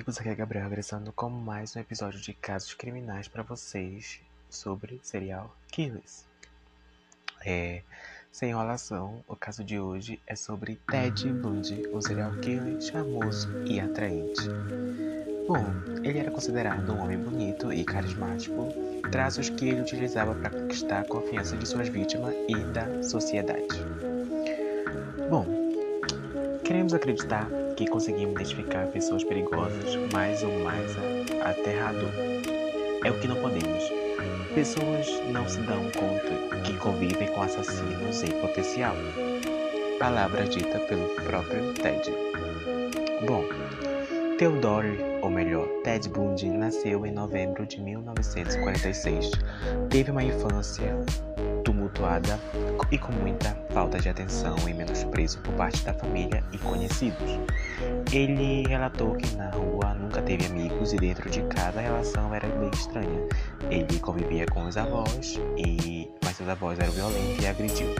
amigos, aqui é Gabriel regressando com mais um episódio de casos criminais para vocês sobre serial killers. É, sem enrolação, o caso de hoje é sobre Ted Bundy, um serial killer charmoso e atraente. Bom, ele era considerado um homem bonito e carismático, traços que ele utilizava para conquistar a confiança de suas vítimas e da sociedade. Bom, queremos acreditar que conseguimos identificar pessoas perigosas, mais ou mais aterrador. É o que não podemos. Pessoas não se dão conta que convivem com assassinos em potencial. Palavra dita pelo próprio Ted. Bom, Theodore, ou melhor, Ted Bundy, nasceu em novembro de 1946. Teve uma infância tumultuada e com muita falta de atenção e menosprezo por parte da família e conhecidos. Ele relatou que na rua nunca teve amigos e dentro de casa a relação era bem estranha. Ele convivia com os avós, e mas seus avós eram violentos e agrediu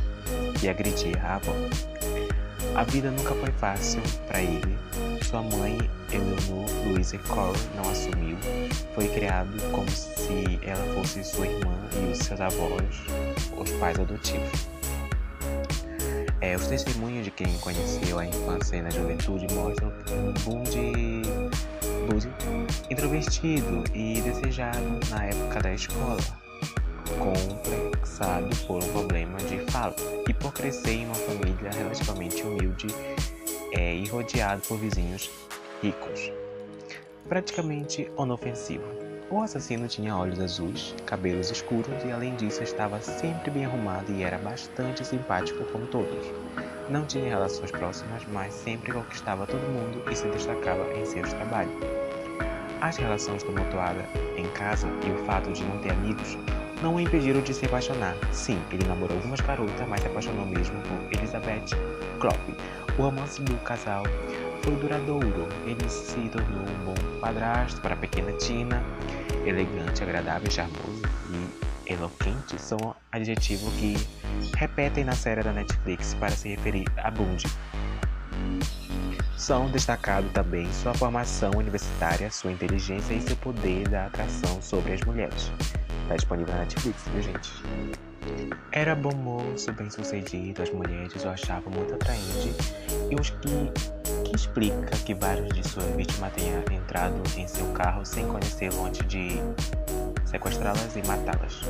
e agredia a avó. A vida nunca foi fácil para ele. Sua mãe, Eleanor Louise Cole, não assumiu. Foi criado como se ela fosse sua irmã e os seus avós, os pais adotivos. É, os testemunhos de quem conheceu a infância e a juventude mostram de Buzzy introvertido e desejado na época da escola, complexado por um problema de fala e por crescer em uma família relativamente humilde é, e rodeado por vizinhos ricos. Praticamente inofensivo. O assassino tinha olhos azuis, cabelos escuros e, além disso, estava sempre bem arrumado e era bastante simpático como todos. Não tinha relações próximas, mas sempre conquistava todo mundo e se destacava em seus trabalhos. As relações tumultuadas em casa e o fato de não ter amigos não o impediram de se apaixonar. Sim, ele namorou algumas garotas, mas se apaixonou mesmo por Elizabeth Klopp. O romance do casal foi duradouro. Ele se tornou um bom padrasto para a pequena Tina. Elegante, agradável, charmoso e eloquente são adjetivos que repetem na série da Netflix para se referir a Bundy. São destacados também sua formação universitária, sua inteligência e seu poder da atração sobre as mulheres. Está disponível na Netflix, viu gente? Era bom moço, bem sucedido, as mulheres o achavam muito atraente e os que explica que vários de suas vítimas tenham entrado em seu carro sem conhecê-lo antes de sequestrá-las e matá-las,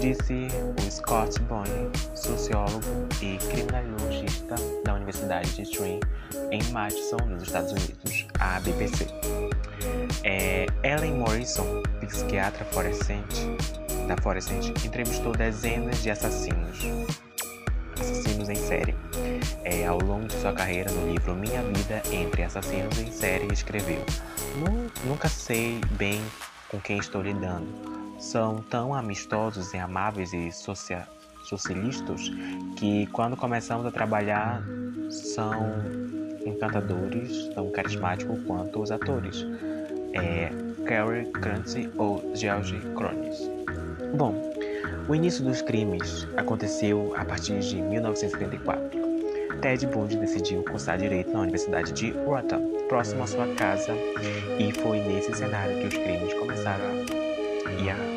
disse o Scott Boyne, sociólogo e criminologista da Universidade de Trent, em Madison, nos Estados Unidos, a BBC. É, Ellen Morrison, psiquiatra florescente, da Florescente, entrevistou dezenas de assassinos, assassinos em série é, ao longo de sua carreira no livro Minha Vida entre Assassinos em Série, escreveu: Nunca sei bem com quem estou lidando. São tão amistosos e amáveis e socia socialistas que, quando começamos a trabalhar, são encantadores, tão carismáticos quanto os atores. É, Cary Grant ou George Cronis. Bom, o início dos crimes aconteceu a partir de 1974. Ted Bundy decidiu cursar direito na Universidade de Wharton, próximo à sua casa, e foi nesse cenário que os crimes começaram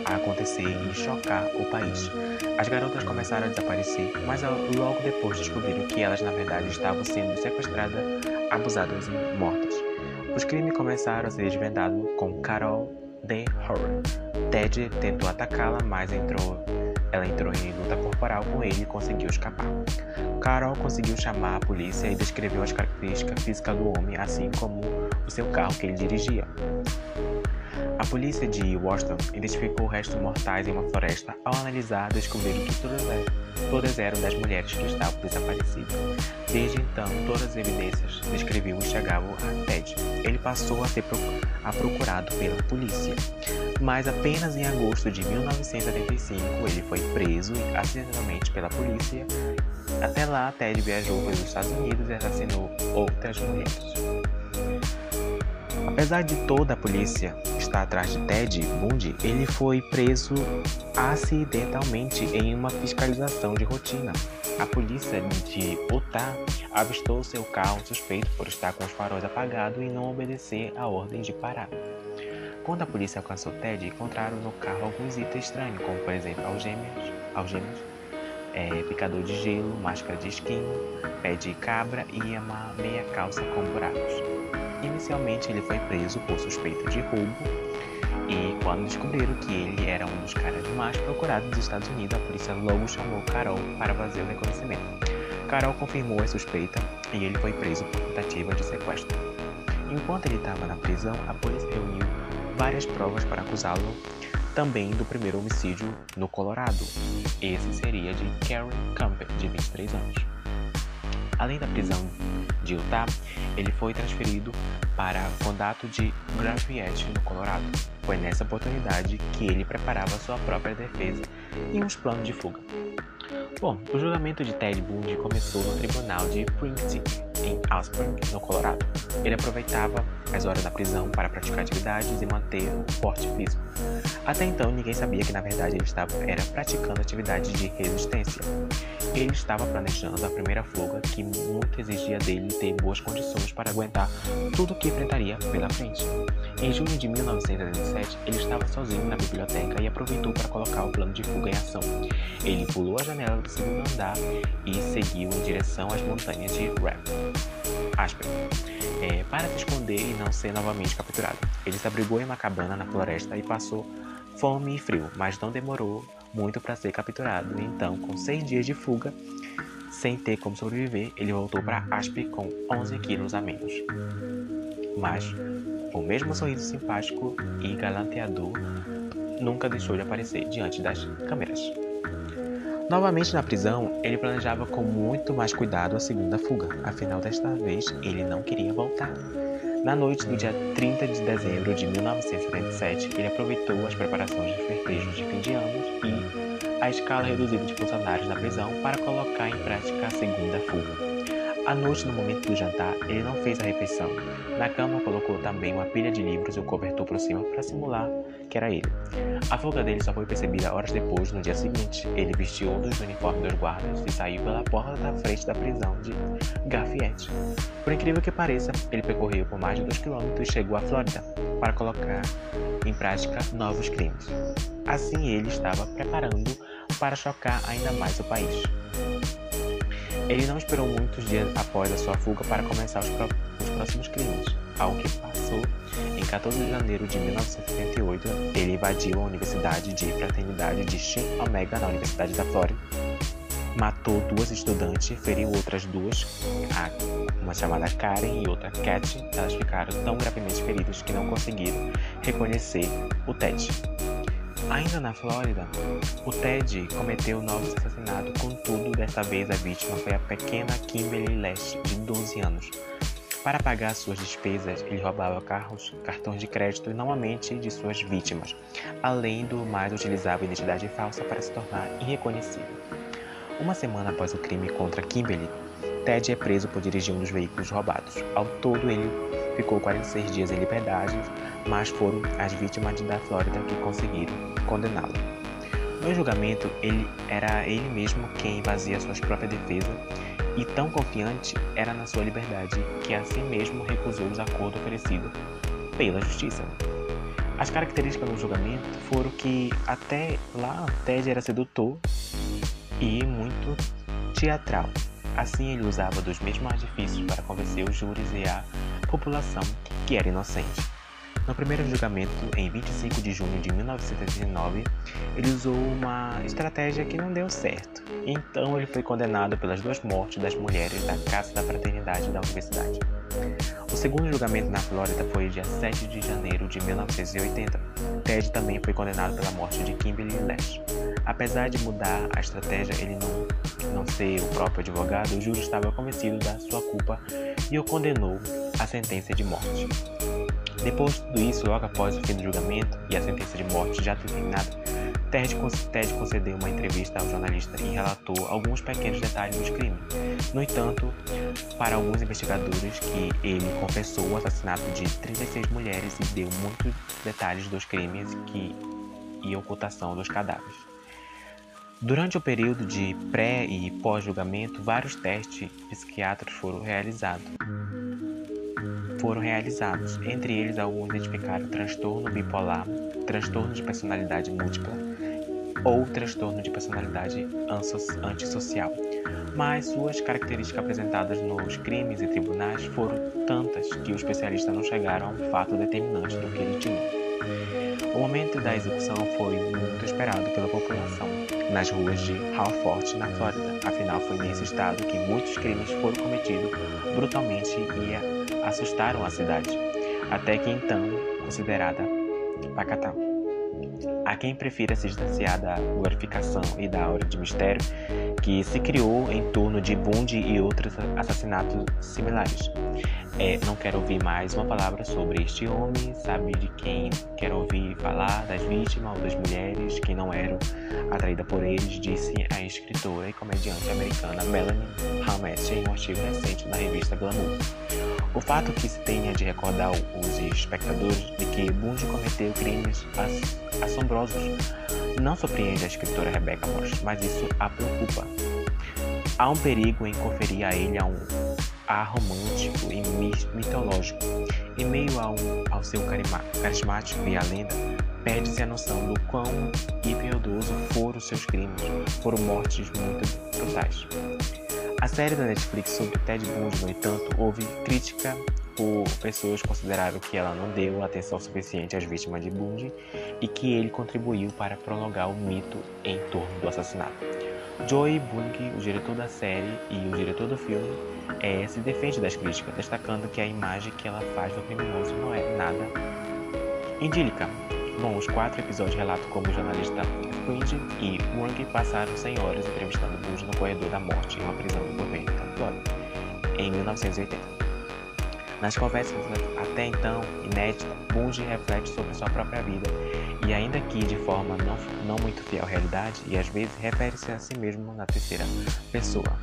a acontecer e chocar o país. As garotas começaram a desaparecer, mas logo depois descobriram que elas na verdade estavam sendo sequestradas, abusadas e mortas. Os crimes começaram a ser desvendados com Carol de Horror. Ted tentou atacá-la, mas entrou ela entrou em luta corporal com ele e conseguiu escapar. Carol conseguiu chamar a polícia e descreveu as características físicas do homem, assim como o seu carro que ele dirigia. A polícia de Washington identificou restos mortais em uma floresta. Ao analisar, descobriram que todas, todas eram das mulheres que estavam desaparecidas. Desde então, todas as evidências descreviam e chegavam a Ted. Ele passou a ser procurado pela polícia mas apenas em agosto de 1975 ele foi preso acidentalmente pela polícia. Até lá, Ted viajou pelos Estados Unidos e assassinou outras mulheres. Apesar de toda a polícia estar atrás de Ted Bundy, ele foi preso acidentalmente em uma fiscalização de rotina. a polícia de Utah avistou seu carro suspeito por estar com os faróis apagados e não obedecer a ordem de parar. Quando a polícia alcançou Ted, encontraram no carro alguns itens estranhos, como por exemplo algemas, algemas é, picador de gelo, máscara de esquimo, pé de cabra e uma meia calça com buracos. Inicialmente ele foi preso por suspeita de roubo e quando descobriram que ele era um dos caras mais procurados dos Estados Unidos, a polícia logo chamou Carol para fazer o reconhecimento. Carol confirmou a suspeita e ele foi preso por tentativa de sequestro. Enquanto ele estava na prisão, a polícia reuniu várias provas para acusá-lo também do primeiro homicídio no Colorado. Esse seria de Karen Campbell, de 23 anos. Além da prisão de Utah, ele foi transferido para o condado de Lafayette, no Colorado. Foi nessa oportunidade que ele preparava sua própria defesa e uns planos de fuga. Bom, o julgamento de Ted Bundy começou no tribunal de Princeton, em Aspen, no Colorado. Ele aproveitava as horas da prisão para praticar atividades e manter um forte físico. Até então, ninguém sabia que na verdade ele estava era praticando atividades de resistência. Ele estava planejando a primeira fuga que muito exigia dele ter boas condições para aguentar tudo o que enfrentaria pela frente. Em junho de 1987, ele estava sozinho na biblioteca e aproveitou para colocar o plano de fuga em ação. Ele pulou a janela do segundo andar e seguiu em direção às montanhas de Rap. Aspen, é, para se esconder e não ser novamente capturado. Ele se abrigou em uma cabana na floresta e passou fome e frio, mas não demorou muito para ser capturado. Então, com seis dias de fuga, sem ter como sobreviver, ele voltou para Aspen com 11 quilos a menos. Mas o mesmo sorriso simpático e galanteador nunca deixou de aparecer diante das câmeras. Novamente na prisão, ele planejava com muito mais cuidado a segunda fuga, afinal, desta vez ele não queria voltar. Na noite do dia 30 de dezembro de 1977, ele aproveitou as preparações de festejos de fim de anos e a escala reduzida de funcionários da prisão para colocar em prática a segunda fuga. À noite, no momento do jantar, ele não fez a refeição. Na cama, colocou também uma pilha de livros e o cobertor por cima para simular que era ele. A fuga dele só foi percebida horas depois, no dia seguinte. Ele vestiu um dos uniformes dos guardas e saiu pela porta da frente da prisão de Garfiette. Por incrível que pareça, ele percorreu por mais de 2 km e chegou à Flórida para colocar em prática novos crimes. Assim, ele estava preparando para chocar ainda mais o país. Ele não esperou muitos dias após a sua fuga para começar os, os próximos crimes. Ao que passou, em 14 de janeiro de 1978, ele invadiu a Universidade de Fraternidade de Chi Omega na Universidade da Flórida, matou duas estudantes, feriu outras duas, uma chamada Karen e outra Cat. Elas ficaram tão gravemente feridas que não conseguiram reconhecer o Ted. Ainda na Flórida, o Ted cometeu novos assassinatos, contudo, desta vez a vítima foi a pequena Kimberly Lash, de 12 anos. Para pagar suas despesas, ele roubava carros, cartões de crédito e normalmente de suas vítimas. Além do mais, utilizava identidade falsa para se tornar irreconhecível. Uma semana após o crime contra Kimberly, Ted é preso por dirigir um dos veículos roubados. Ao todo, ele ficou 46 dias em liberdade, mas foram as vítimas da Flórida que conseguiram condená-lo. No julgamento, ele era ele mesmo quem fazia sua própria defesa e tão confiante era na sua liberdade que assim mesmo recusou os acordos oferecidos pela justiça. As características do julgamento foram que até lá Ted era sedutor e muito teatral. Assim ele usava dos mesmos artifícios para convencer os júris e a população que era inocente. No primeiro julgamento, em 25 de junho de 1979, ele usou uma estratégia que não deu certo. Então, ele foi condenado pelas duas mortes das mulheres da Casa da Fraternidade da Universidade. O segundo julgamento na Flórida foi dia 7 de janeiro de 1980. Ted também foi condenado pela morte de Kimberly Lash. Apesar de mudar a estratégia, ele não, não ser o próprio advogado, o júri estava convencido da sua culpa e o condenou à sentença de morte. Depois de tudo isso, logo após o fim do julgamento e a sentença de morte já terminada, Ted, Ted concedeu uma entrevista ao jornalista e relatou alguns pequenos detalhes dos crimes. No entanto, para alguns investigadores, que ele confessou o assassinato de 36 mulheres e deu muitos detalhes dos crimes que, e ocultação dos cadáveres. Durante o período de pré e pós-julgamento, vários testes psiquiátricos foram realizados. Foram realizados, entre eles alguns identificaram transtorno bipolar, transtorno de personalidade múltipla ou transtorno de personalidade antissocial. Mas suas características apresentadas nos crimes e tribunais foram tantas que os especialistas não chegaram a um fato determinante do que ele tinha. O momento da execução foi muito esperado pela população nas ruas de Halford, na Flórida. Afinal, foi nesse estado que muitos crimes foram cometidos brutalmente e assustaram a cidade, até que então considerada pacatal. Há quem prefira se distanciar da glorificação e da aura de mistério que se criou em torno de Bundy e outros assassinatos similares. É, não quero ouvir mais uma palavra sobre este homem, sabe de quem quero ouvir falar, das vítimas ou das mulheres que não eram atraídas por eles, disse a escritora e comediante americana Melanie Hammett em um artigo recente na revista Glamour. O fato que se tenha de recordar os espectadores de que Bundy cometeu crimes assombrosos não surpreende a escritora Rebecca Moss, mas isso a preocupa. Há um perigo em conferir a ele a um ar romântico e mitológico. Em meio ao, ao seu carismático e a lenda, perde-se a noção do quão impiedoso foram seus crimes, foram mortes muito brutais. A série da Netflix sobre Ted Bundy, no entanto, houve crítica por pessoas consideraram que ela não deu atenção suficiente às vítimas de Bundy e que ele contribuiu para prolongar o mito em torno do assassinato. Joey Bundy, o diretor da série e o diretor do filme, é, se defende das críticas, destacando que a imagem que ela faz do criminoso não é nada idílica. Bom, os quatro episódios relatam como o jornalista Quincy e Wang passaram 100 horas entrevistando Bundy no corredor da morte em uma prisão do governo em 1980. Nas conversas até então inéditas, Bundy reflete sobre sua própria vida e, ainda que de forma não, não muito fiel à realidade, e às vezes refere-se a si mesmo na terceira pessoa.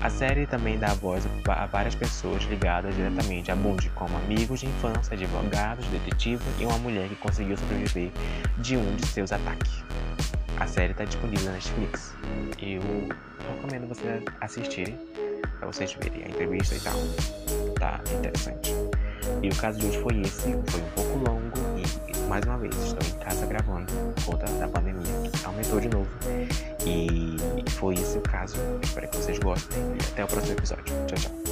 A série também dá voz a várias pessoas ligadas diretamente a Bundy, como amigos de infância, advogados, detetives e uma mulher que conseguiu sobreviver de um de seus ataques. A série está disponível na Netflix. Eu recomendo vocês assistirem para vocês verem a entrevista e tal. Tá interessante. E o caso de hoje foi esse, foi um pouco longo e mais uma vez estou em casa gravando por conta da pandemia. Aumentou de novo. E foi esse o caso. Espero que vocês gostem e até o próximo episódio. Tchau, tchau.